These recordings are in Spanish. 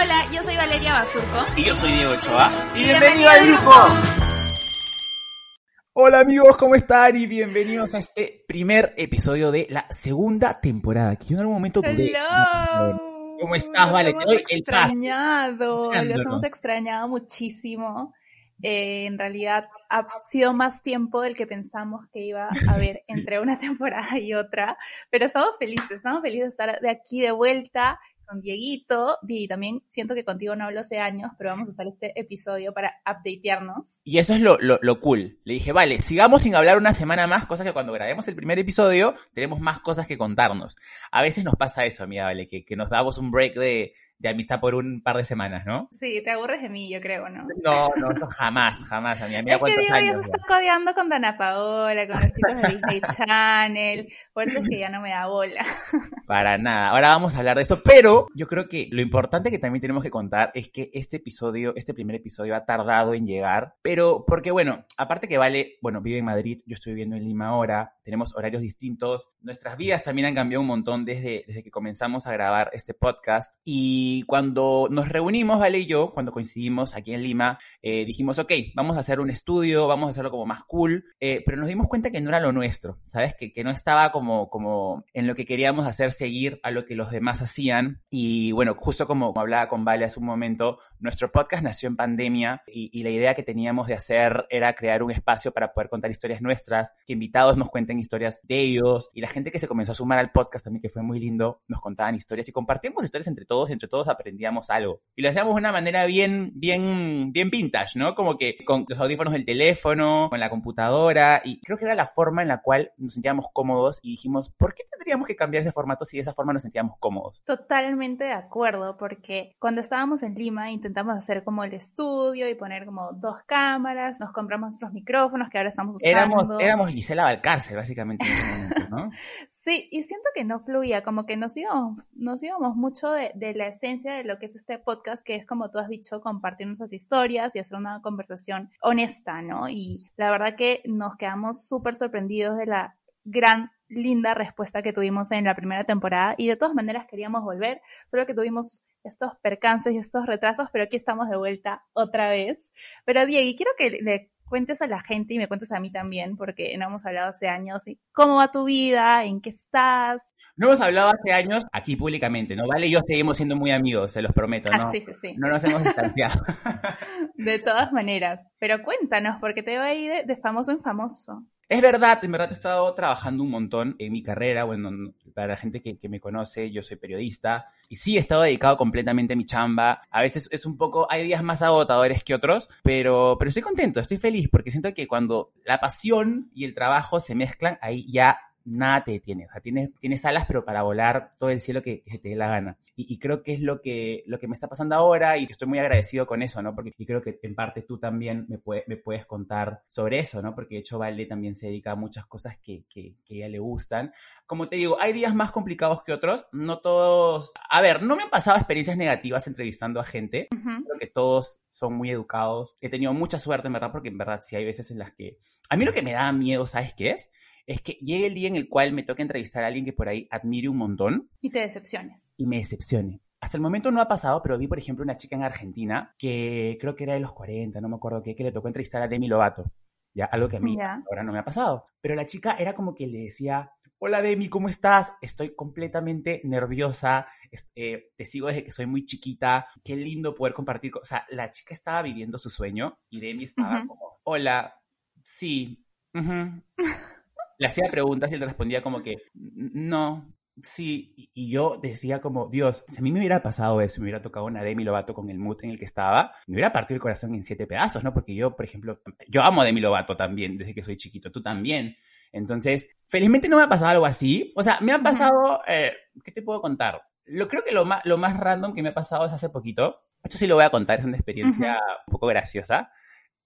Hola, yo soy Valeria Basurco. Y yo soy Diego Ochoa. Y bienvenido al grupo. Hola amigos, ¿cómo están? Y bienvenidos a este primer episodio de la segunda temporada. Que yo en algún momento dudé. ¿Cómo estás, Vale? Doy hemos el paso. extrañado, los hemos extrañado muchísimo. Eh, en realidad ha sido más tiempo del que pensamos que iba a haber Sí. entre una temporada y otra, pero estamos felices, estamos felices de estar de aquí de vuelta con Dieguito, y también siento que contigo no hablo hace años, pero vamos a usar este episodio para updatearnos. Y eso es lo, lo, lo cool. Le dije, vale, sigamos sin hablar una semana más, cosa que cuando grabemos el primer episodio tenemos más cosas que contarnos. A veces nos pasa eso, amiga, vale, que, que nos damos un break de, de amistad por un par de semanas, ¿no? Sí, te aburres de mí, yo creo, ¿no? No, no, no, jamás, jamás, amiga. Mira Es que ya años. ya. está codeando con Dana Paola, con los chicos de Disney Channel, por eso es que ya no me da bola. Para nada. Ahora vamos a hablar de eso, pero yo creo que lo importante que también tenemos que contar es que este episodio, este primer episodio ha tardado en llegar, pero porque bueno, aparte que Vale, bueno, vive en Madrid, yo estoy viviendo en Lima ahora, tenemos horarios distintos, nuestras vidas también han cambiado un montón desde, desde que comenzamos a grabar este podcast y cuando nos reunimos, Vale y yo, cuando coincidimos aquí en Lima, eh, dijimos, ok, vamos a hacer un estudio, vamos a hacerlo como más cool, eh, pero nos dimos cuenta que no era lo nuestro, ¿sabes? Que, que no estaba como, como en lo que queríamos hacer seguir a lo que los demás hacían. Y bueno, justo como hablaba con Vale hace un momento, nuestro podcast nació en pandemia y, y la idea que teníamos de hacer era crear un espacio para poder contar historias nuestras, que invitados nos cuenten historias de ellos y la gente que se comenzó a sumar al podcast también, que fue muy lindo, nos contaban historias y compartíamos historias entre todos, entre todos aprendíamos algo. Y lo hacíamos de una manera bien, bien, bien vintage, ¿no? Como que con los audífonos del teléfono, con la computadora, y creo que era la forma en la cual nos sentíamos cómodos y dijimos, ¿por qué tendríamos que cambiar ese formato si de esa forma nos sentíamos cómodos? Totalmente de acuerdo, porque cuando estábamos en Lima intentamos hacer como el estudio y poner como dos cámaras, nos compramos nuestros micrófonos que ahora estamos usando. Éramos, éramos Gisela Valcárcel, básicamente, momento, ¿no? Sí, y siento que no fluía, como que nos íbamos, nos íbamos mucho de, de la de lo que es este podcast, que es como tú has dicho, compartir nuestras historias y hacer una conversación honesta, ¿no? Y la verdad que nos quedamos súper sorprendidos de la gran, linda respuesta que tuvimos en la primera temporada y de todas maneras queríamos volver, solo que tuvimos estos percances y estos retrasos, pero aquí estamos de vuelta otra vez. Pero Diego, quiero que le cuentes a la gente y me cuentes a mí también, porque no hemos hablado hace años, ¿cómo va tu vida? ¿En qué estás? No hemos hablado hace años aquí públicamente, ¿no? Vale y yo seguimos siendo muy amigos, se los prometo, ¿no? Ah, sí, sí, sí. No nos hemos distanciado. De todas maneras. Pero cuéntanos, porque te va a ir de famoso en famoso. Es verdad, en verdad he estado trabajando un montón en mi carrera, bueno, para la gente que, que, me conoce, yo soy periodista y sí he estado dedicado completamente a mi chamba. A veces es un poco, hay días más agotadores que otros, pero, pero estoy contento, estoy feliz porque siento que cuando la pasión y el trabajo se mezclan, ahí ya nada te detiene. O sea, tienes, tienes alas, pero para volar todo el cielo que, que te dé la gana. Y, y, creo que es lo que, lo que me está pasando ahora y estoy muy agradecido con eso, ¿no? Porque y creo que en parte tú también me, puede, me puedes contar sobre eso, ¿no? Porque de hecho Vale también se dedica a muchas cosas que, que, que a ella le gustan. Como te digo, hay días más complicados que otros. No todos... A ver, no me han pasado experiencias negativas entrevistando a gente. Uh -huh. Creo que todos son muy educados. He tenido mucha suerte, en verdad, porque en verdad sí hay veces en las que... A mí lo que me da miedo, ¿sabes qué es? Es que llegue el día en el cual me toque entrevistar a alguien que por ahí admire un montón. Y te decepciones. Y me decepcione. Hasta el momento no ha pasado, pero vi, por ejemplo, una chica en Argentina que creo que era de los 40, no me acuerdo qué, que le tocó entrevistar a Demi Lovato. Ya, algo que a mí ahora no me ha pasado. Pero la chica era como que le decía, hola Demi, ¿cómo estás? Estoy completamente nerviosa, eh, te sigo desde que soy muy chiquita, qué lindo poder compartir. O sea, la chica estaba viviendo su sueño y Demi estaba uh -huh. como, hola, sí, uh -huh. Le hacía preguntas y él respondía como que, no, sí, y yo decía como, Dios, si a mí me hubiera pasado eso, me hubiera tocado una Demi Lovato con el mood en el que estaba, me hubiera partido el corazón en siete pedazos, ¿no? Porque yo, por ejemplo, yo amo a Demi Lovato también, desde que soy chiquito, tú también. Entonces, felizmente no me ha pasado algo así. O sea, me ha pasado, eh, ¿qué te puedo contar? Lo, creo que lo más, lo más random que me ha pasado es hace poquito, esto sí lo voy a contar, es una experiencia uh -huh. un poco graciosa,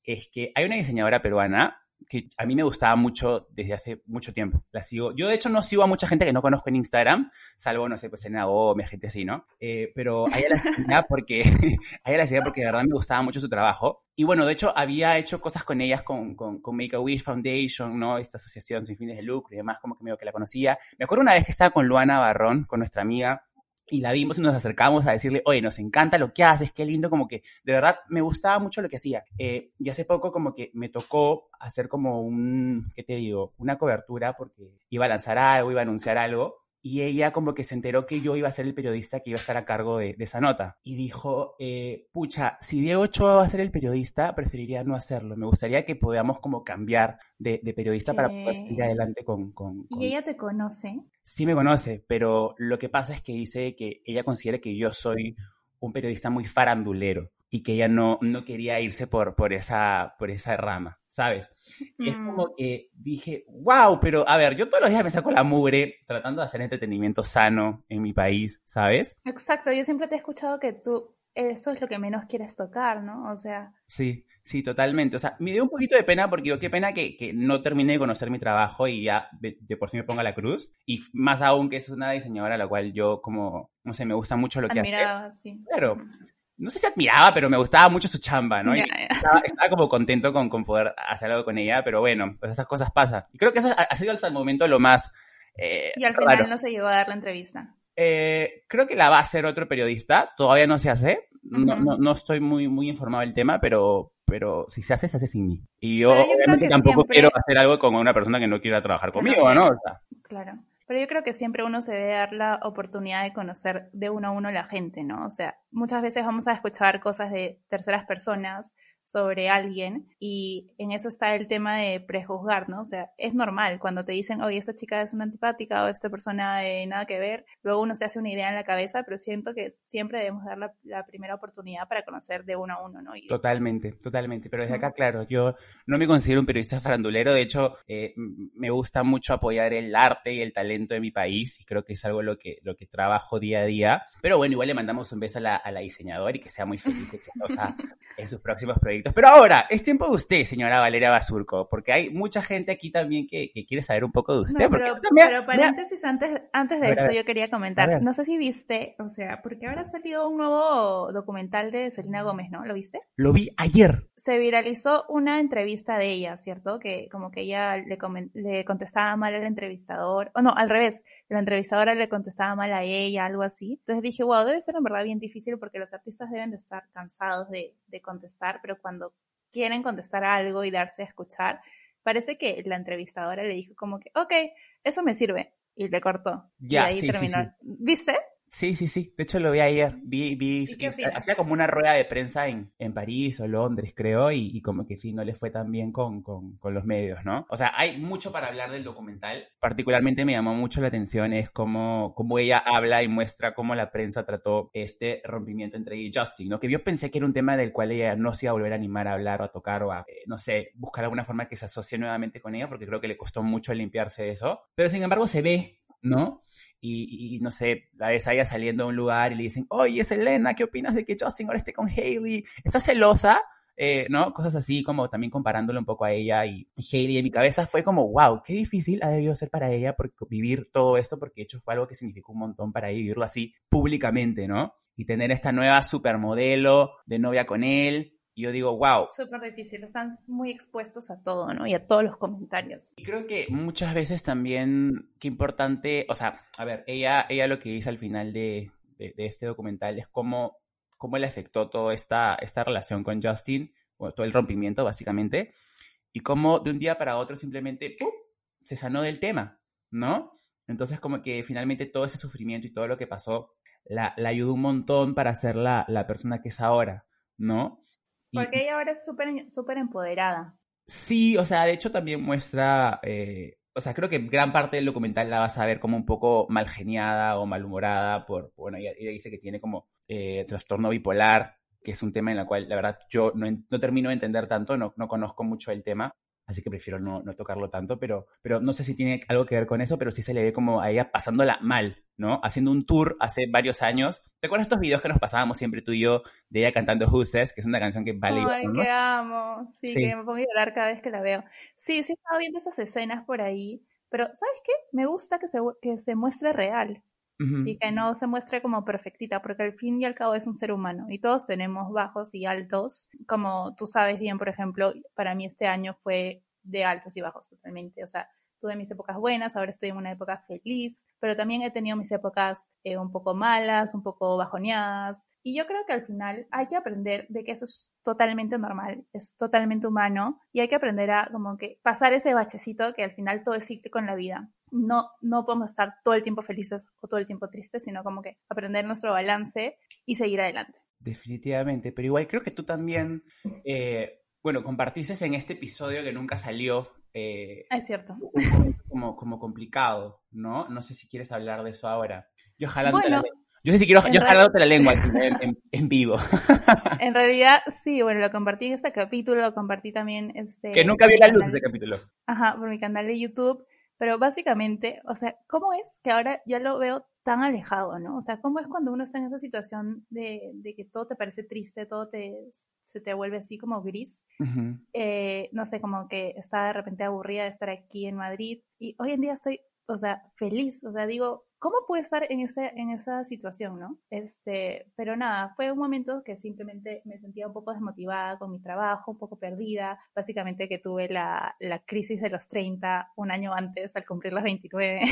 es que hay una diseñadora peruana que a mí me gustaba mucho desde hace mucho tiempo. La sigo. Yo, de hecho, no sigo a mucha gente que no conozco en Instagram, salvo, no sé, pues en Gómez, gente así, ¿no? Eh, pero a ella la seguía porque, a ella la porque de verdad me gustaba mucho su trabajo. Y bueno, de hecho, había hecho cosas con ellas, con, con, con Make-A-Wish Foundation, ¿no? Esta asociación sin fines de lucro y demás, como que medio que la conocía. Me acuerdo una vez que estaba con Luana Barrón, con nuestra amiga, y la vimos y nos acercamos a decirle, oye, nos encanta lo que haces, qué lindo, como que de verdad me gustaba mucho lo que hacía. Eh, y hace poco como que me tocó hacer como un, ¿qué te digo? Una cobertura porque iba a lanzar algo, iba a anunciar algo y ella como que se enteró que yo iba a ser el periodista que iba a estar a cargo de, esa nota. Y dijo, eh, pucha, si Diego Ochoa va a ser el periodista, preferiría no hacerlo. Me gustaría que podamos como cambiar de, periodista para poder seguir adelante con, con, ¿Y ella te conoce? Sí me conoce, pero lo que pasa es que dice que ella considera que yo soy un periodista muy farandulero y que ella no, no quería irse por, por, esa, por esa rama, ¿sabes? Y es como mm. que dije, wow, pero a ver, yo todos los días me saco la mugre tratando de hacer entretenimiento sano en mi país, ¿sabes? Exacto, yo siempre te he escuchado que tú eso es lo que menos quieres tocar, ¿no? O sea... Sí, sí, totalmente. O sea, me dio un poquito de pena porque digo, qué pena que, que no terminé de conocer mi trabajo y ya de, por sí me ponga la cruz. Y más aún que es una diseñadora a la cual yo como, no sé, me gusta mucho lo que hace. sí. Claro no sé si admiraba, pero me gustaba mucho su chamba, ¿no? Estaba, como contento con, con, poder hacer algo con ella, pero bueno, pues esas cosas pasan. Y creo que eso ha, sido hasta el momento lo más... Eh, y al final no se llegó a dar la entrevista. Eh, creo que la va a hacer otro periodista, todavía no se hace, no, no, no, estoy muy, muy informado del tema, pero, pero si se hace, se hace sin mí. Y yo, obviamente tampoco quiero hacer algo con una persona que no quiera trabajar conmigo, ¿no? Claro. Pero yo creo que siempre uno se debe dar la oportunidad de conocer de uno a uno la gente, ¿no? O sea, muchas veces vamos a escuchar cosas de terceras personas sobre alguien y en eso está el tema de prejuzgar, ¿no? O sea, es normal cuando te dicen, oye, esta chica es una antipática o esta persona de nada que ver, luego uno se hace una idea en la cabeza, pero siento que siempre debemos dar la, primera oportunidad para conocer de uno a uno, ¿no? Totalmente, totalmente, pero desde acá, claro, yo no me considero un periodista farandulero, de hecho, eh, me gusta mucho apoyar el arte y el talento de mi país y creo que es algo lo que, lo que trabajo día a día, pero bueno, igual le mandamos un beso a la, a la diseñadora y que sea muy feliz en sus próximos proyectos pero ahora, es tiempo de usted, señora Valeria Basurco, porque hay mucha gente aquí también que, quiere saber un poco de usted. pero, paréntesis, antes, antes de eso yo quería comentar, no sé si viste, o sea, porque ahora ha salido un nuevo documental de Selena Gómez, ¿no? ¿Lo viste? Lo vi ayer. Se viralizó una entrevista de ella, ¿cierto? Que como que ella le, le contestaba mal al entrevistador, o no, al revés, la entrevistadora le contestaba mal a ella, algo así. Entonces dije, wow, debe ser en verdad bien difícil porque los artistas deben de estar cansados de, de contestar, pero cuando quieren contestar algo y darse a escuchar, parece que la entrevistadora le dijo como que, ok, eso me sirve. Y le cortó. Ya, y ahí terminó. ¿Viste? Sí, sí, sí. De hecho lo vi ayer. Vi, vi, hacía como una rueda de prensa en, en París o Londres, creo, y, como que sí, no le fue tan bien con, con, con, los medios, ¿no? O sea, hay mucho para hablar del documental. Particularmente me llamó mucho la atención es cómo, cómo ella habla y muestra cómo la prensa trató este rompimiento entre ella y Justin, ¿no? Que yo pensé que era un tema del cual ella no se iba a volver a animar a hablar o a tocar o a, eh, no sé, buscar alguna forma que se asocie nuevamente con ella, porque creo que le costó mucho limpiarse de eso. Pero sin embargo se ve, ¿no? Y, no sé, la ves a ella saliendo a un lugar y le dicen, oye, Selena, ¿qué opinas de que Justin ahora esté con Hailey? ¿Estás celosa? Eh, ¿no? Cosas así, como también comparándolo un poco a ella y, Hailey. En mi cabeza fue como, wow, qué difícil ha debido ser para ella por, vivir todo esto, porque de hecho fue algo que significó un montón para ella vivirlo así públicamente, ¿no? Y tener esta nueva supermodelo de novia con él, y yo digo, wow. Súper difícil, están muy expuestos a todo, ¿no? Y a todos los comentarios. Y creo que muchas veces también, qué importante, o sea, a ver, ella, ella lo que dice al final de, este documental es cómo, cómo le afectó toda esta, esta relación con Justin, o todo el rompimiento básicamente, y cómo de un día para otro simplemente ¡pum! se sanó del tema, ¿no? Entonces como que finalmente todo ese sufrimiento y todo lo que pasó la, la ayudó un montón para ser la, la persona que es ahora, ¿no? Porque ella ahora es súper súper empoderada. Sí, o sea, de hecho también muestra, eh, o sea, creo que gran parte del documental la vas a ver como un poco mal geniada o malhumorada por, bueno, ella, dice que tiene como eh, trastorno bipolar, que es un tema en el cual la verdad yo no, no termino de entender tanto, no, no conozco mucho el tema, así que prefiero no, no, tocarlo tanto, pero, pero no sé si tiene algo que ver con eso, pero sí se le ve como a ella pasándola mal, ¿no? Haciendo un tour hace varios años. ¿Te acuerdas estos videos que nos pasábamos siempre tú y yo de ella cantando Who's que es una canción que vale Ay, que amo. Sí, que me pongo a llorar cada vez que la veo. Sí, sí estaba viendo esas escenas por ahí, pero ¿sabes qué? Me gusta que se, que se muestre real y que no se muestre como perfectita, porque al fin y al cabo es un ser humano y todos tenemos bajos y altos. Como tú sabes bien, por ejemplo, para mí este año fue de altos y bajos totalmente. O sea, tuve mis épocas buenas, ahora estoy en una época feliz, pero también he tenido mis épocas eh, un poco malas, un poco bajoneadas. Y yo creo que al final hay que aprender de que eso es totalmente normal, es totalmente humano y hay que aprender a como que pasar ese bachecito que al final todo es cíclico en la vida. No, no podemos estar todo el tiempo felices o todo el tiempo tristes, sino como que aprender nuestro balance y seguir adelante. Definitivamente, pero igual creo que tú también, eh, bueno, compartiste en este episodio que nunca salió. Eh, es cierto. Como, como complicado, ¿no? No sé si quieres hablar de eso ahora. Yo ojalá bueno, yo sé si quiero, yo jalándote la lengua en, en, vivo. En realidad, sí, bueno, lo compartí en este capítulo, lo compartí también este. Que nunca vi la luz de este capítulo. Ajá, por mi canal de YouTube. Pero básicamente, o sea, ¿cómo es que ahora ya lo veo tan alejado, ¿no? O sea, ¿cómo es cuando uno está en esa situación de, de que todo te parece triste, todo te, se te vuelve así como gris? Eh, no sé, como que está de repente aburrida de estar aquí en Madrid y hoy en día estoy, o sea, feliz, o sea, digo, ¿cómo puede estar en, ese, en esa situación, no? Este, pero nada, fue un momento que simplemente me sentía un poco desmotivada con mi trabajo, un poco perdida, básicamente que tuve la, la crisis de los 30 un año antes, al cumplir las 29.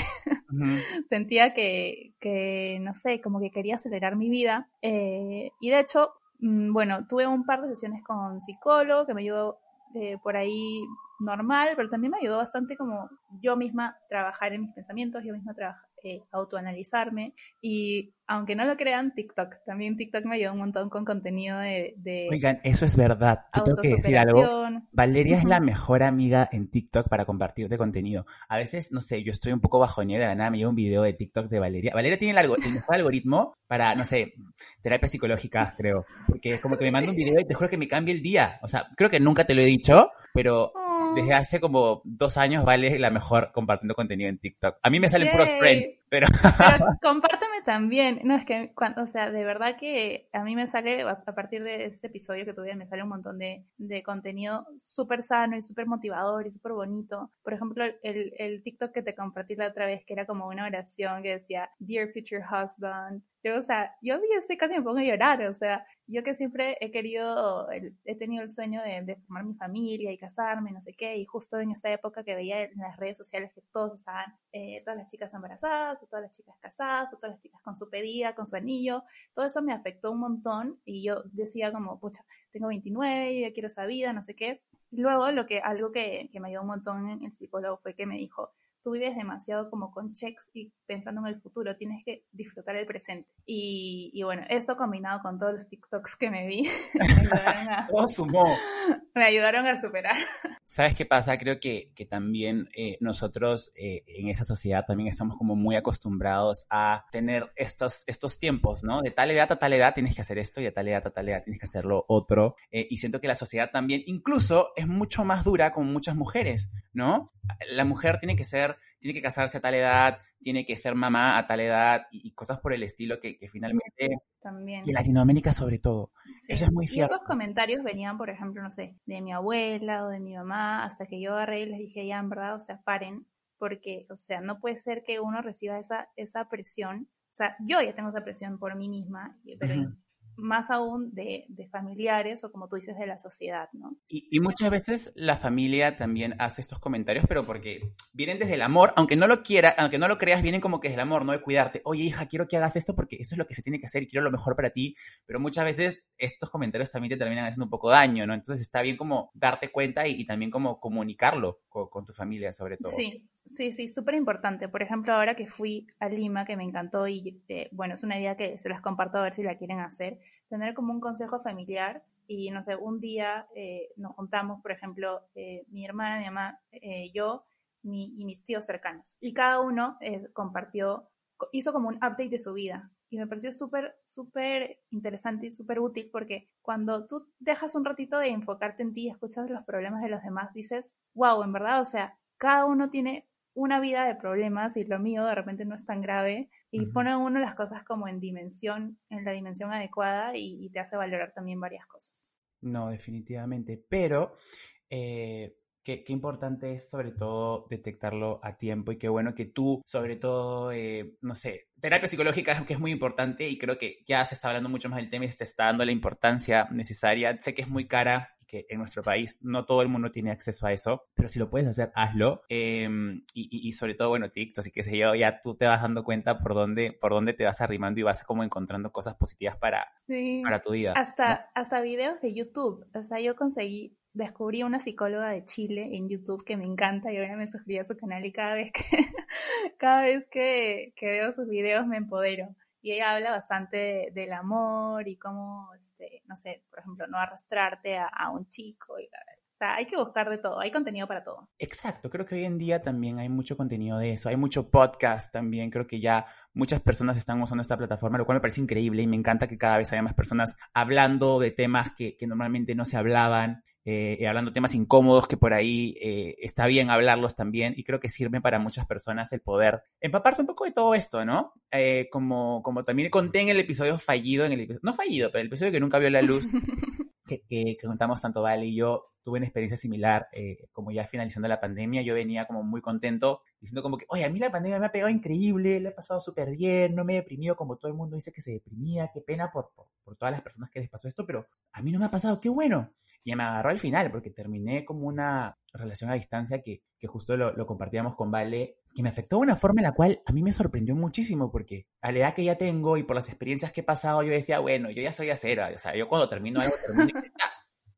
Sentía que, que, no sé, como que quería acelerar mi vida. Eh, y de hecho, mm, bueno, tuve un par de sesiones con psicólogo que me ayudó eh, por ahí normal, pero también me ayudó bastante como yo misma trabajar en mis pensamientos, yo misma trabajar eh, autoanalizarme y aunque no lo crean, TikTok, también TikTok me ayudó un montón con contenido de... Oigan, eso es verdad, tengo que decir algo. Valeria es la mejor amiga en TikTok para compartir de contenido. A veces, no sé, yo estoy un poco bajoñada de la nada, me llevo un video de TikTok de Valeria. Valeria tiene el, el mejor algoritmo para, no sé, terapias psicológicas, creo. Porque es como que me manda un video y te juro que me cambia el día. O sea, creo que nunca te lo he dicho, pero desde hace como dos años Vale la mejor compartiendo contenido en TikTok. A mí me salen puros friends, pero... pero... compárteme también. No, es que, cuando, o sea, de verdad que a mí me sale, a partir de ese episodio que tuve, me sale un montón de, de contenido súper sano y súper motivador y súper bonito. Por ejemplo, el, el TikTok que te compartí la otra vez, que era como una oración que decía, Dear Future Husband, yo, o sea, yo ese casi me pongo a llorar, o sea, yo que siempre he querido, he tenido el sueño de, formar mi familia y casarme, no sé qué, y justo en esa época que veía en las redes sociales que todos estaban, eh, todas las chicas embarazadas, o todas las chicas casadas, o todas las chicas con su pedida, con su anillo, todo eso me afectó un montón y yo decía como, pucha, tengo 29, yo quiero esa vida, no sé qué. Y luego lo que, algo que, que me ayudó un montón el psicólogo fue que me dijo, tú vives demasiado como con checks y pensando en el futuro, tienes que disfrutar el presente. Y, y bueno, eso combinado con todos los TikToks que me vi, me ayudaron a, me ayudaron a superar. ¿Sabes qué pasa? Creo que, que también eh, nosotros eh, en esa sociedad también estamos como muy acostumbrados a tener estos, estos tiempos, ¿no? De tal edad a tal edad tienes que hacer esto y de tal edad a tal edad tienes que hacer lo otro. Eh, y siento que la sociedad también incluso es mucho más dura con muchas mujeres, ¿no? La mujer tiene que ser tiene que casarse a tal edad, tiene que ser mamá a tal edad y, cosas por el estilo que, finalmente... También. Y en Latinoamérica sobre todo. Eso es muy cierto. Y esos comentarios venían, por ejemplo, no sé, de mi abuela o de mi mamá, hasta que yo agarré y les dije, ya, en verdad, o sea, paren, porque, o sea, no puede ser que uno reciba esa, esa presión. O sea, yo ya tengo esa presión por mí misma, pero más aún de, familiares o como tú dices de la sociedad, ¿no? Y, muchas veces la familia también hace estos comentarios, pero porque vienen desde el amor, aunque no lo quiera, aunque no lo creas, vienen como que es el amor, ¿no? De cuidarte. Oye, hija, quiero que hagas esto porque eso es lo que se tiene que hacer y quiero lo mejor para ti, pero muchas veces estos comentarios también te terminan haciendo un poco daño, ¿no? Entonces está bien como darte cuenta y, también como comunicarlo con, tu familia sobre todo. Sí, sí, sí, súper importante. Por ejemplo, ahora que fui a Lima, que me encantó y eh, bueno, es una idea que se las comparto a ver si la quieren hacer tener como un consejo familiar y no sé, un día eh, nos juntamos, por ejemplo, eh, mi hermana, mi mamá, eh, yo y mis tíos cercanos. Y cada uno compartió, hizo como un update de su vida. Y me pareció súper, súper interesante y súper útil porque cuando tú dejas un ratito de enfocarte en ti y escuchas los problemas de los demás, dices, wow, en verdad, o sea, cada uno tiene una vida de problemas y lo mío de repente no es tan grave y pone uno las cosas como en dimensión, en la dimensión adecuada y, te hace valorar también varias cosas. No, definitivamente, pero eh, qué, importante es sobre todo detectarlo a tiempo y qué bueno que tú, sobre todo, eh, no sé, terapia psicológica que es muy importante y creo que ya se está hablando mucho más del tema y se está dando la importancia necesaria. Sé que es muy cara que en nuestro país no todo el mundo tiene acceso a eso, pero si lo puedes hacer, hazlo. Em, y, sobre todo, bueno, TikTok y qué sé yo, ya tú te vas dando cuenta por dónde, por dónde te vas arrimando y vas como encontrando cosas positivas para, para tu vida. Hasta, hasta videos de YouTube. O sea, yo conseguí descubrí una psicóloga de Chile en YouTube que me encanta y ahora me suscribí a su canal y cada vez que, cada vez que, veo sus videos me empodero. Y ella habla bastante del amor y cómo, este, no sé, por ejemplo, no arrastrarte a, un chico y hay que buscar de todo, hay contenido para todo. Exacto, creo que hoy en día también hay mucho contenido de eso, hay mucho podcast también, creo que ya muchas personas están usando esta plataforma, lo cual me parece increíble y me encanta que cada vez haya más personas hablando de temas que, normalmente no se hablaban, eh, hablando temas incómodos que por ahí eh, está bien hablarlos también y creo que sirve para muchas personas el poder empaparse un poco de todo esto, ¿no? Eh, como, como también conté en el episodio fallido, en el no fallido, pero el episodio que nunca vio la luz, que, que, contamos tanto Vale y yo, tuve una experiencia similar, eh, como ya finalizando la pandemia, yo venía como muy contento, diciendo como que, oye, a mí la pandemia me ha pegado increíble, le he pasado súper bien, no me he deprimido como todo el mundo dice que se deprimía, qué pena por, por, todas las personas que les pasó esto, pero a mí no me ha pasado, qué bueno. Y me agarró al final, porque terminé como una relación a distancia que, que justo lo, lo, compartíamos con Vale, que me afectó de una forma en la cual a mí me sorprendió muchísimo, porque a la edad que ya tengo y por las experiencias que he pasado, yo decía, bueno, yo ya soy acero, o sea, yo cuando termino algo, termino y está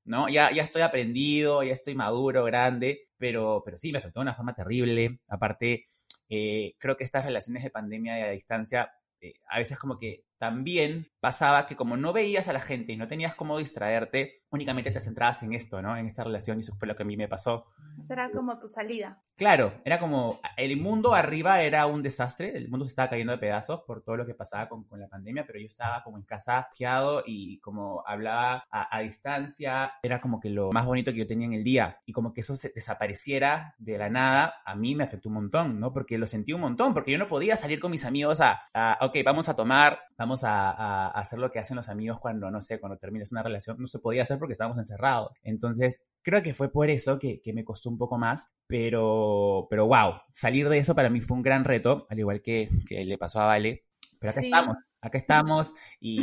¿no? Ya, ya estoy aprendido, ya estoy maduro, grande, pero, pero sí, me afectó de una forma terrible. Aparte, eh, creo que estas relaciones de pandemia y a distancia, eh, a veces como que también pasaba que como no veías a la gente y no tenías cómo distraerte, únicamente te centrabas en esto, ¿no? En esta relación y eso fue lo que a mí me pasó. Era como tu salida. Claro, era como el mundo arriba era un desastre, el mundo se estaba cayendo de pedazos por todo lo que pasaba con, con la pandemia, pero yo estaba como en casa fiado y como hablaba a, distancia, era como que lo más bonito que yo tenía en el día y como que eso se desapareciera de la nada, a mí me afectó un montón, ¿no? Porque lo sentí un montón, porque yo no podía salir con mis amigos a, a ok, vamos a tomar, vamos a, a hacer lo que hacen los amigos cuando, no sé, cuando terminas una relación, no se podía hacer porque estábamos encerrados. Entonces, creo que fue por eso que, que me costó un poco más, pero, pero wow, salir de eso para mí fue un gran reto, al igual que, que le pasó a Vale. Pero acá estamos, acá estamos y,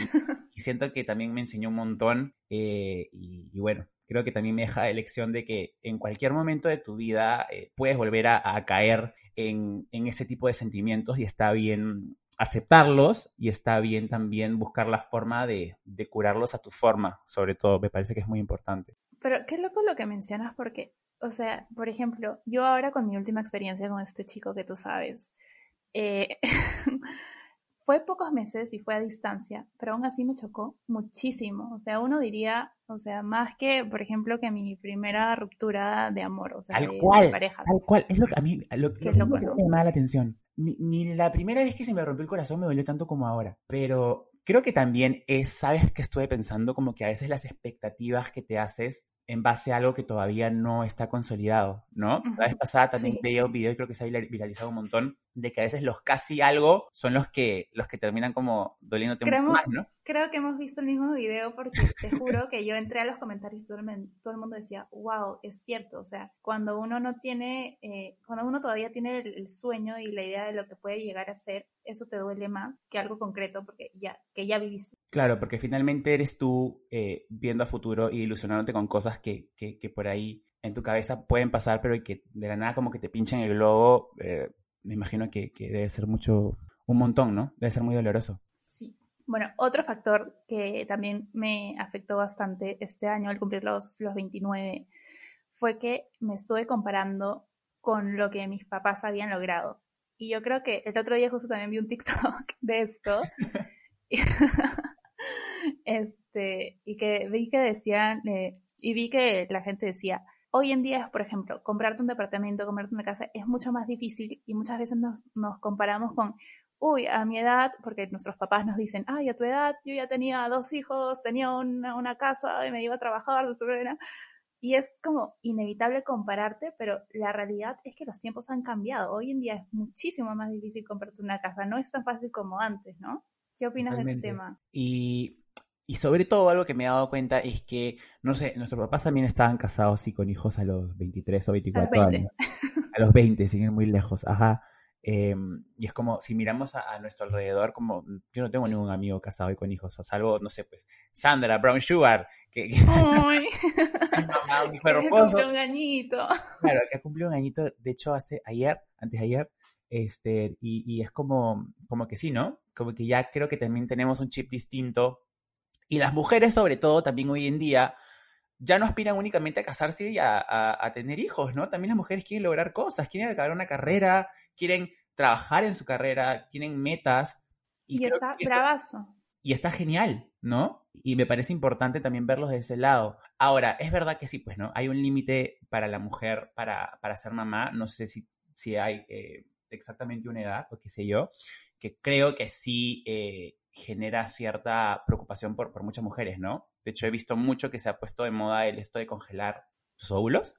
siento que también me enseñó un montón eh, y, bueno, creo que también me deja la lección de que en cualquier momento de tu vida eh, puedes volver a, a caer en, en, ese tipo de sentimientos y está bien aceptarlos y está bien también buscar la forma de, curarlos a tu forma, sobre todo, me parece que es muy importante. Pero qué loco lo que mencionas porque, o sea, por ejemplo, yo ahora con mi última experiencia con este chico que tú sabes, eh, fue pocos meses y fue a distancia, pero aún así me chocó muchísimo. O sea, uno diría, o sea, más que, por ejemplo, que mi primera ruptura de amor, o sea, de, pareja. Tal cual, es lo que a mí lo, que me llama la atención ni, la primera vez que se me rompió el corazón me dolió tanto como ahora. Pero creo que también es, ¿sabes que estuve pensando? Como que a veces las expectativas que te haces en base a algo que todavía no está consolidado, ¿no? La vez pasada también veía un video y creo que se ha viralizado un montón de que a veces los casi algo son los que los que terminan como doliéndote mucho más, ¿no? Creo que hemos visto el mismo video porque te juro que yo entré a los comentarios y todo el, mundo decía, wow, es cierto, o sea, cuando uno no tiene, eh, cuando uno todavía tiene el, sueño y la idea de lo que puede llegar a ser, eso te duele más que algo concreto porque ya, que ya viviste. Claro, porque finalmente eres tú eh, viendo a futuro y ilusionándote con cosas que, que, que, por ahí en tu cabeza pueden pasar, pero que de la nada como que te pinchan el globo, eh, me imagino que, que, debe ser mucho, un montón, ¿no? Debe ser muy doloroso. Bueno, otro factor que también me afectó bastante este año al cumplir los, los 29 fue que me estuve comparando con lo que mis papás habían logrado. Y yo creo que el otro día justo también vi un TikTok de esto. este, y que vi que decían, eh, y vi que la gente decía, hoy en día, por ejemplo, comprarte un departamento, comprarte una casa es mucho más difícil y muchas veces nos, nos comparamos con, uy, a mi edad, porque nuestros papás nos dicen, ay, a tu edad yo ya tenía dos hijos, tenía una, una casa y me iba a trabajar, y es como inevitable compararte, pero la realidad es que los tiempos han cambiado. Hoy en día es muchísimo más difícil comprarte una casa, no es tan fácil como antes, ¿no? ¿Qué opinas de ese tema? Y, y sobre todo algo que me he dado cuenta es que, no sé, nuestros papás también estaban casados y con hijos a los 23 o 24 años. A los 20, siguen muy lejos, ajá. Em, y es como, si miramos a, nuestro alrededor, como, yo no tengo ningún amigo casado y con hijos, o salvo, no sé, pues, Sandra, Brown Sugar, que, que Uy. un añito. Claro, que ha cumplido un añito, de hecho, hace ayer, antes de ayer, este, y, y es como, como que sí, ¿no? Como que ya creo que también tenemos un chip distinto. Y las mujeres, sobre todo, también hoy en día, ya no aspiran únicamente a casarse y a, a, tener hijos, ¿no? También las mujeres quieren lograr cosas, quieren acabar una carrera, quieren trabajar en su carrera, tienen metas. Y, está bravazo. Y está genial, ¿no? Y me parece importante también verlos de ese lado. Ahora, es verdad que sí, pues, ¿no? Hay un límite para la mujer para, para ser mamá. No sé si, si hay eh, exactamente una edad o qué sé yo, que creo que sí eh, genera cierta preocupación por, por muchas mujeres, ¿no? De hecho, he visto mucho que se ha puesto de moda el esto de congelar sus óvulos.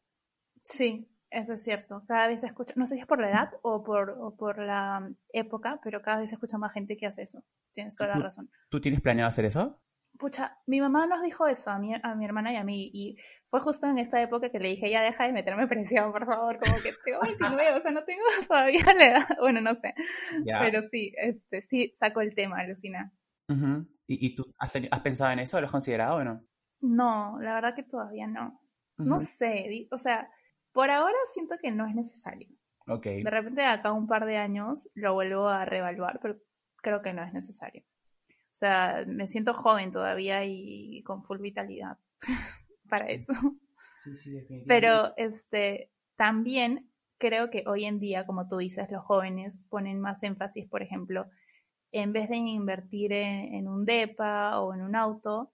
Sí, eso es cierto. Cada vez se escucha, no sé si es por la edad o por, o por la época, pero cada vez se escucha más gente que hace eso. Tienes toda la razón. ¿Tú tienes planeado hacer eso? Pucha, mi mamá nos dijo eso a mi, a mi hermana y a mí, y fue justo en esta época que le dije, ya deja de meterme presión, por favor, como que tengo 29, o sea, no tengo todavía la edad, bueno, no sé, pero sí, este, sí sacó el tema, Lucina. ¿Y, ¿Y, tú has, has, pensado en eso? ¿Lo has considerado o no? No, la verdad que todavía no. No sé, o sea, por ahora siento que no es necesario. De repente de acá un par de años lo vuelvo a reevaluar, pero creo que no es necesario. O sea, me siento joven todavía y con full vitalidad para eso. Sí, sí, definitivamente. Pero este, también creo que hoy en día, como tú dices, los jóvenes ponen más énfasis, por ejemplo, en vez de invertir en, un DEPA o en un auto,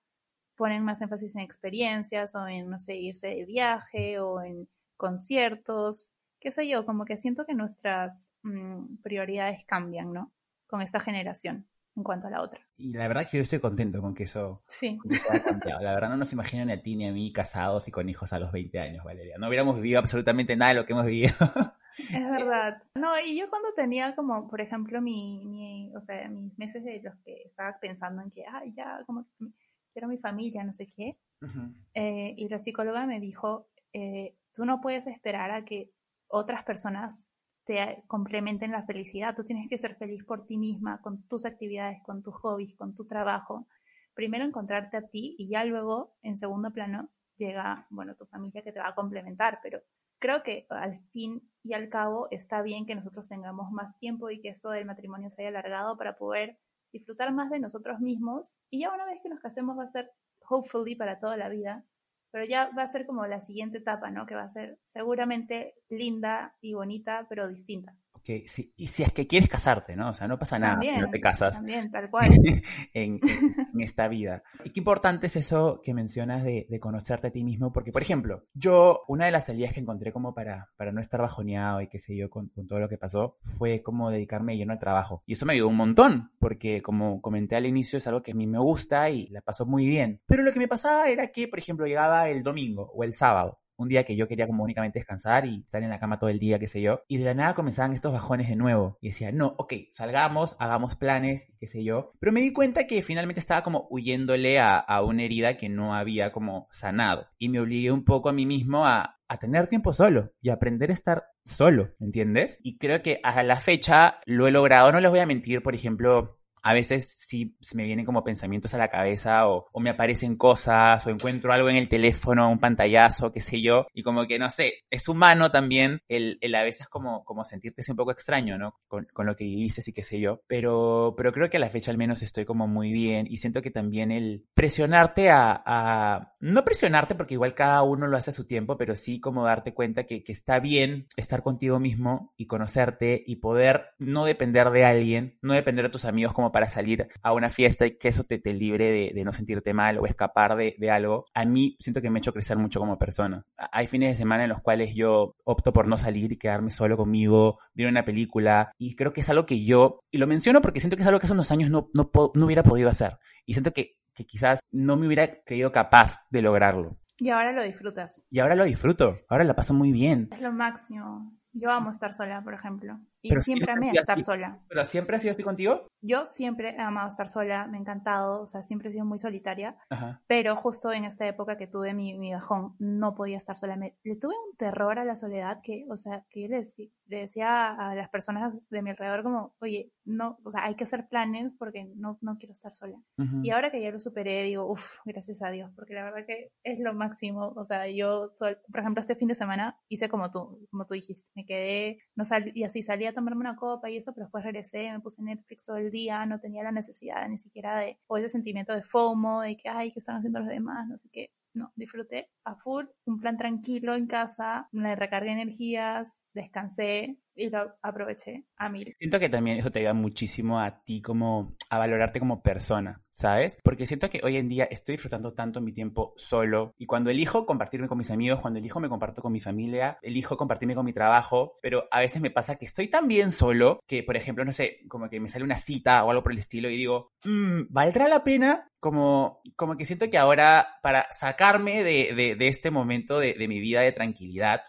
ponen más énfasis en experiencias o en, no sé, irse de viaje o en conciertos, qué sé yo, como que siento que nuestras mm, prioridades cambian, ¿no? Con esta generación en cuanto a la otra. Y la verdad que yo estoy contento con que eso, sí. haya cambiado. La verdad no nos imaginan ni a ti ni a mí casados y con hijos a los 20 años, Valeria. No hubiéramos vivido absolutamente nada de lo que hemos vivido. Es verdad. No, y yo cuando tenía como, por ejemplo, mi, mi o sea, mis meses de los que estaba pensando en que, ah, ya, como quiero mi familia, no sé qué, eh, y la psicóloga me dijo, eh, tú no puedes esperar a que otras personas te complementen la felicidad. Tú tienes que ser feliz por ti misma, con tus actividades, con tus hobbies, con tu trabajo. Primero encontrarte a ti y ya luego, en segundo plano, llega, bueno, tu familia que te va a complementar, pero creo que al fin y al cabo está bien que nosotros tengamos más tiempo y que esto del matrimonio se haya alargado para poder disfrutar más de nosotros mismos y ya una vez que nos casemos va a ser, hopefully, para toda la vida, pero ya va a ser como la siguiente etapa, ¿no? Que va a ser seguramente linda y bonita, pero distinta. Y si es que quieres casarte, ¿no? O sea, no pasa nada si no te casas. También, tal cual. en, esta vida. Y qué importante es eso que mencionas de, conocerte a ti mismo, porque, por ejemplo, yo, una de las salidas que encontré como para, para no estar bajoneado y qué sé yo con, todo lo que pasó, fue como dedicarme lleno al trabajo. Y eso me ayudó un montón, porque como comenté al inicio, es algo que a mí me gusta y la pasó muy bien. Pero lo que me pasaba era que, por ejemplo, llegaba el domingo o el sábado un día que yo quería como únicamente descansar y estar en la cama todo el día, qué sé yo, y de la nada comenzaban estos bajones de nuevo. Y decía, no, ok, salgamos, hagamos planes, qué sé yo. Pero me di cuenta que finalmente estaba como huyéndole a, a una herida que no había como sanado. Y me obligué un poco a mí mismo a, a tener tiempo solo y aprender a estar solo, ¿entiendes? Y creo que a la fecha lo he logrado, no les voy a mentir, por ejemplo, a veces sí se me vienen como pensamientos a la cabeza o, me aparecen cosas o encuentro algo en el teléfono, un pantallazo, qué sé yo, y como que no sé, es humano también el, el a veces como, como sentirte un poco extraño, ¿no? Con, con, lo que dices y qué sé yo, pero, pero creo que a la fecha al menos estoy como muy bien y siento que también el presionarte a, a no presionarte porque igual cada uno lo hace a su tiempo, pero sí como darte cuenta que, que está bien estar contigo mismo y conocerte y poder no depender de alguien, no depender de tus amigos como para salir a una fiesta y que eso te, te libre de, no sentirte mal o escapar de, algo, a mí siento que me ha hecho crecer mucho como persona. Hay fines de semana en los cuales yo opto por no salir y quedarme solo conmigo, ver una película y creo que es algo que yo, y lo menciono porque siento que es algo que hace unos años no, no, no hubiera podido hacer y siento que, que quizás no me hubiera creído capaz de lograrlo. Y ahora lo disfrutas. Y ahora lo disfruto, ahora la paso muy bien. Es lo máximo. Yo amo estar sola, por ejemplo. Y siempre amé estar sola. ¿Pero siempre has sido así contigo? Yo siempre he amado estar sola, me ha encantado, o sea, siempre he sido muy solitaria, pero justo en esta época que tuve mi, mi bajón, no podía estar sola. Me, le tuve un terror a la soledad que, o sea, que yo le decía, le decía a las personas de mi alrededor como, oye, no, o sea, hay que hacer planes porque no, no quiero estar sola. Y ahora que ya lo superé, digo, uff, gracias a Dios, porque la verdad que es lo máximo, o sea, yo, sol, por ejemplo, este fin de semana hice como tú, como tú dijiste, me quedé, no salí, y así salí a tomarme una copa y eso, pero después regresé, me puse Netflix todo el día, no tenía la necesidad ni siquiera de, o ese sentimiento de FOMO, de que, ay, ¿qué están haciendo los demás? No sé qué. No, disfruté a full, un plan tranquilo en casa, me recargué energías, descansé y lo aproveché a mil. Siento que también eso te ayuda muchísimo a ti como a valorarte como persona, ¿sabes? Porque siento que hoy en día estoy disfrutando tanto mi tiempo solo y cuando elijo compartirme con mis amigos, cuando elijo me comparto con mi familia, elijo compartirme con mi trabajo, pero a veces me pasa que estoy tan bien solo que, por ejemplo, no sé, como que me sale una cita o algo por el estilo y digo, mmm, ¿valdrá la pena? Como, como que siento que ahora para sacarme de, de, este momento de, de mi vida de tranquilidad,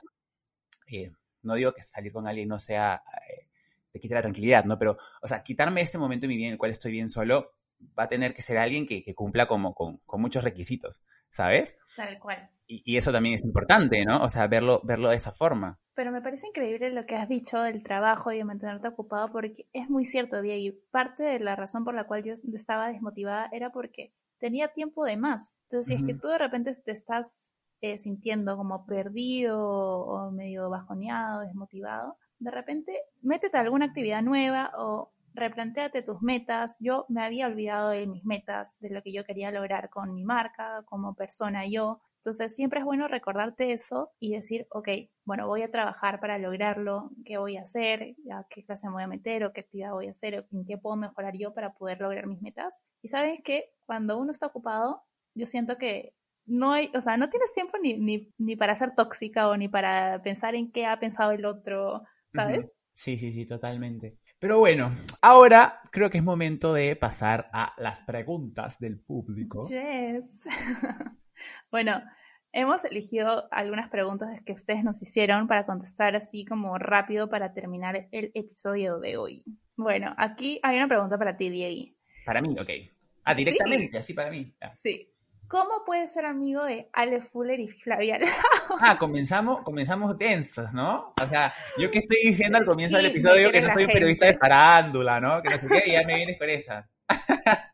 eh, no digo que salir con alguien no sea, eh, te quite la tranquilidad, ¿no? Pero, o sea, quitarme este momento en mi vida en el cual estoy bien solo, va a tener que ser alguien que, cumpla como con, muchos requisitos, ¿sabes? Tal cual. Y, eso también es importante, ¿no? O sea, verlo, verlo de esa forma. Pero me parece increíble lo que has dicho del trabajo y de mantenerte ocupado, porque es muy cierto, Diego. Parte de la razón por la cual yo estaba desmotivada era porque tenía tiempo de más. Entonces, si es que tú de repente te estás eh, sintiendo como perdido o medio bajoneado, desmotivado, de repente métete a alguna actividad nueva o replantéate tus metas. Yo me había olvidado de mis metas, de lo que yo quería lograr con mi marca, como persona yo. Entonces siempre es bueno recordarte eso y decir, ok, bueno, voy a trabajar para lograrlo, qué voy a hacer, a qué clase me voy a meter o qué actividad voy a hacer o en qué puedo mejorar yo para poder lograr mis metas. Y sabes que cuando uno está ocupado, yo siento que no hay, o sea, no tienes tiempo ni, ni, ni para ser tóxica o ni para pensar en qué ha pensado el otro, ¿sabes? Sí, sí, sí, totalmente. Pero bueno, ahora creo que es momento de pasar a las preguntas del público. Yes. bueno, hemos elegido algunas preguntas que ustedes nos hicieron para contestar así como rápido para terminar el episodio de hoy. Bueno, aquí hay una pregunta para ti, Diego. Para mí, ok. Ah, directamente, así para mí. Sí. ¿Cómo puedes ser amigo de Ale Fuller y Flavia Ah, comenzamos, comenzamos tensos, ¿no? O sea, yo que estoy diciendo al comienzo del episodio que no soy un periodista de farándula, ¿no? Que no sé qué, y ya me vienes con esa.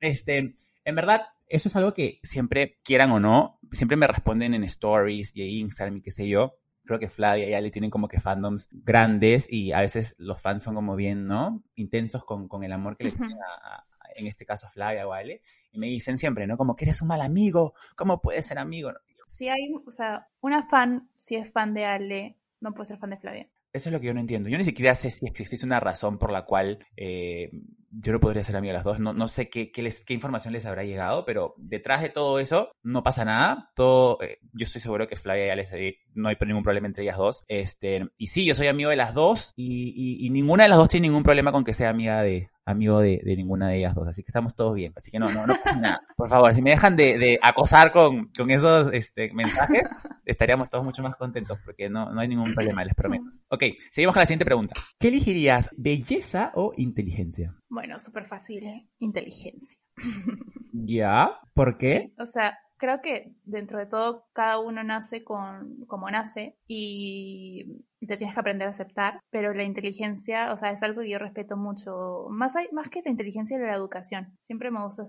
este, en verdad, eso es algo que siempre, quieran o no, siempre me responden en stories y en Instagram y qué sé yo. Creo que Flavia y Ale tienen como que fandoms grandes y a veces los fans son como bien, ¿no? Intensos con, con el amor que les tienen a, en este caso Flavia o Ale, y me dicen siempre, ¿no? Como que eres un mal amigo, ¿cómo puedes ser amigo? Si hay, o sea, una fan, si es fan de Ale, no puede ser fan de Flavia. Eso es lo que yo no entiendo. Yo ni siquiera sé si existe una razón por la cual eh, yo no podría ser amigo de las dos. No, no sé qué, qué, les, qué información les habrá llegado, pero detrás de todo eso no pasa nada. Todo, eh, yo estoy seguro que Flavia y Alex eh, no hay ningún problema entre ellas dos. Este, y sí, yo soy amigo de las dos y, y ninguna de las dos tiene ningún problema con que sea amiga de, amigo de, ninguna de ellas dos, así que estamos todos bien. Así que no, no, no nada. Por favor, si me dejan de, acosar con, esos este, mensajes, estaríamos todos mucho más contentos porque no, no hay ningún problema, les prometo. Ok, seguimos con la siguiente pregunta. ¿Qué elegirías, belleza o inteligencia? Bueno, súper fácil, ¿eh? inteligencia. ¿Ya? ¿Por qué? O sea, creo que dentro de todo cada uno nace con como nace y te tienes que aprender a aceptar, pero la inteligencia, o sea, es algo que yo respeto mucho, más, hay, más que la inteligencia de la educación. Siempre me gusta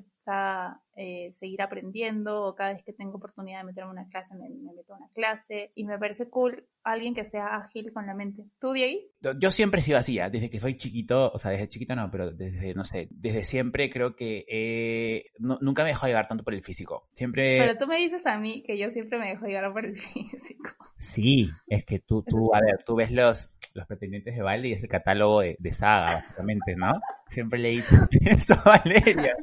eh, seguir aprendiendo o cada vez que tengo oportunidad de meterme en una clase me, meto en una clase y me parece cool alguien que sea ágil con la mente. ¿Tú ahí? Yo siempre he sido así, ¿ah? desde que soy chiquito, o sea, desde chiquito no, pero desde, no sé, desde siempre creo que nunca me dejo llevar tanto por el físico. Siempre... Pero tú me dices a mí que yo siempre me dejo llevar por el físico. Sí, es que tú, tú, a ver, tú ves los, los pretendientes de baile y es el catálogo de, saga, básicamente, ¿no? Siempre leí eso, Valeria.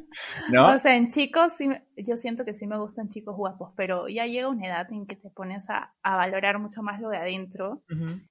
¿No? O sea, en chicos, sí, yo siento que sí me gustan chicos guapos, pero ya llega una edad en que te pones a, valorar mucho más lo de adentro.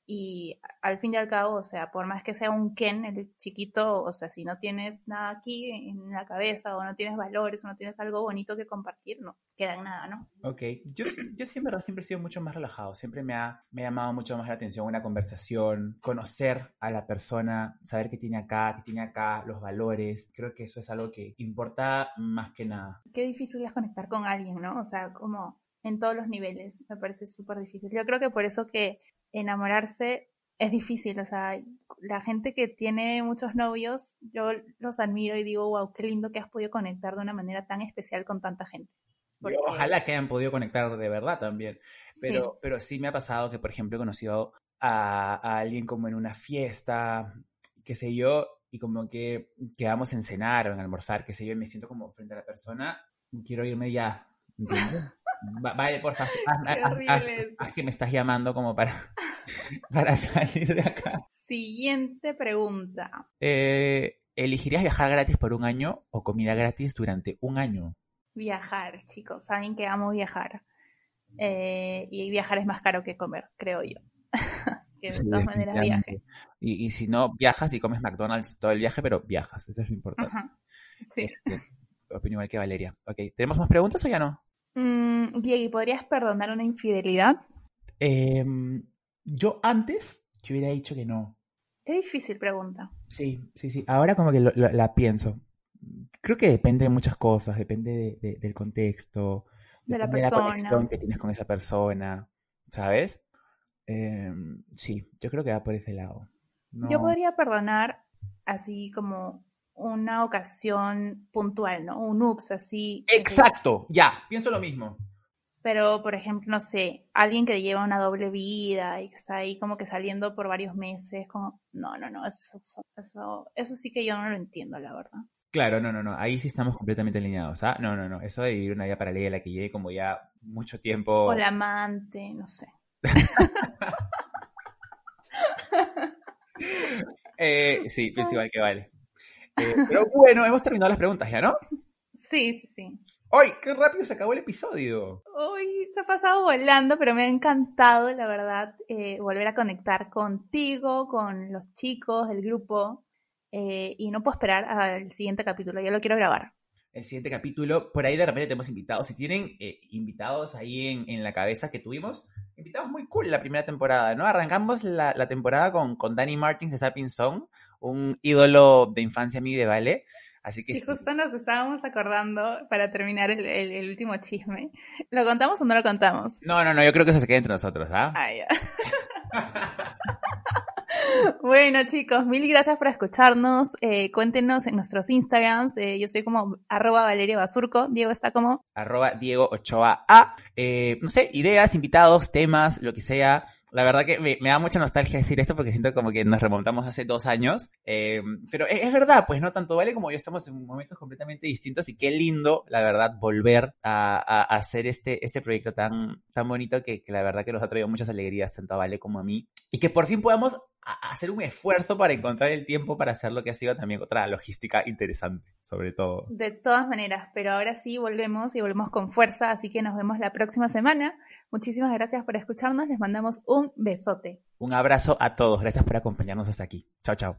Y al fin y al cabo, o sea, por más que sea un Ken, el chiquito, o sea, si no tienes nada aquí en la cabeza, o no tienes valores, o no tienes algo bonito que compartir, no queda en nada, ¿no? Ok. Yo, yo sí, en verdad, siempre he sido mucho más relajado. Siempre me ha, me ha llamado mucho más la atención una conversación, conocer a la persona, saber qué tiene acá, qué tiene acá, los valores. Creo que eso es algo que importa más que nada. Qué difícil es conectar con alguien, ¿no? O sea, como en todos los niveles, me parece súper difícil. Yo creo que por eso que enamorarse es difícil, o sea, la gente que tiene muchos novios, yo los admiro y digo, wow, qué lindo que has podido conectar de una manera tan especial con tanta gente. Ojalá que hayan podido conectar de verdad también. Pero sí. pero sí me ha pasado que, por ejemplo, he conocido a, a alguien como en una fiesta, qué sé yo, y como que quedamos en cenar o en almorzar, qué sé yo, y me siento como frente a la persona, quiero irme ya. vale, por favor, haz, que me estás llamando como para, para salir de acá. Siguiente pregunta. Eh, ¿Elegirías viajar gratis por un año o comida gratis durante un año? Viajar, chicos, saben que amo viajar. Eh, y viajar es más caro que comer, creo yo. que de todas maneras viaje. Y, si no, viajas y comes McDonald's todo el viaje, pero viajas, eso es lo importante. Sí. opinión igual que Valeria. Ok, ¿tenemos más preguntas o ya no? Mm, Diego, ¿podrías perdonar una infidelidad? Em, yo antes te hubiera dicho que no. Qué difícil pregunta. Sí, sí, sí. Ahora como que la pienso. Creo que depende de muchas cosas, depende del contexto, de la persona. De la conexión que tienes con esa persona, ¿sabes? Em, sí, yo creo que va por ese lado. Yo podría perdonar así como una ocasión puntual, ¿no? Un ups así. Exacto, ya, pienso lo mismo. Pero, por ejemplo, no sé, alguien que lleva una doble vida y que está ahí como que saliendo por varios meses, como, no, no, no, eso, eso, eso sí que yo no lo entiendo, la verdad. Claro, no, no, no, ahí sí estamos completamente alineados, ¿ah? No, no, no, eso de vivir una vida paralela la que lleve como ya mucho tiempo. O la amante, no sé. Eh, sí, pienso igual que vale. Eh, pero bueno, hemos terminado las preguntas ya, ¿no? Sí, sí, sí. ¡Ay, qué rápido se acabó el episodio! Uy, se ha pasado volando, pero me ha encantado, la verdad, eh, volver a conectar contigo, con los chicos del grupo. y no puedo esperar al siguiente capítulo, ya lo quiero grabar el siguiente capítulo. Por ahí de repente tenemos invitados. Si tienen eh, invitados ahí en, la cabeza que tuvimos, invitados muy cool la primera temporada, ¿no? Arrancamos la, temporada con, con Danny Martins de Sapping Song, un ídolo de infancia mío de Vale. Así que... Sí, justo nos estábamos acordando para terminar el, último chisme. ¿Lo contamos o no lo contamos? No, no, no, yo creo que eso se queda entre nosotros, ¿ah? Ah, ya. Bueno, chicos, mil gracias por escucharnos. Eh, cuéntenos en nuestros Instagrams. Eh, yo soy como arroba Valeria Basurco. Diego está como arroba Diego Ochoa A. Eh, no sé, ideas, invitados, temas, lo que sea la verdad que me, da mucha nostalgia decir esto porque siento como que nos remontamos hace dos años. Pero es, verdad, pues no tanto Vale como yo estamos en momentos completamente distintos y qué lindo, la verdad, volver a, hacer este, este proyecto tan, tan bonito que, la verdad que nos ha traído muchas alegrías tanto a Vale como a mí. Y que por fin podamos hacer un esfuerzo para encontrar el tiempo para hacer lo que ha sido también otra logística interesante, sobre todo. De todas maneras, pero ahora sí volvemos y volvemos con fuerza, así que nos vemos la próxima semana. Muchísimas gracias por escucharnos, les mandamos un besote. Un abrazo a todos, gracias por acompañarnos hasta aquí. Chao, chao.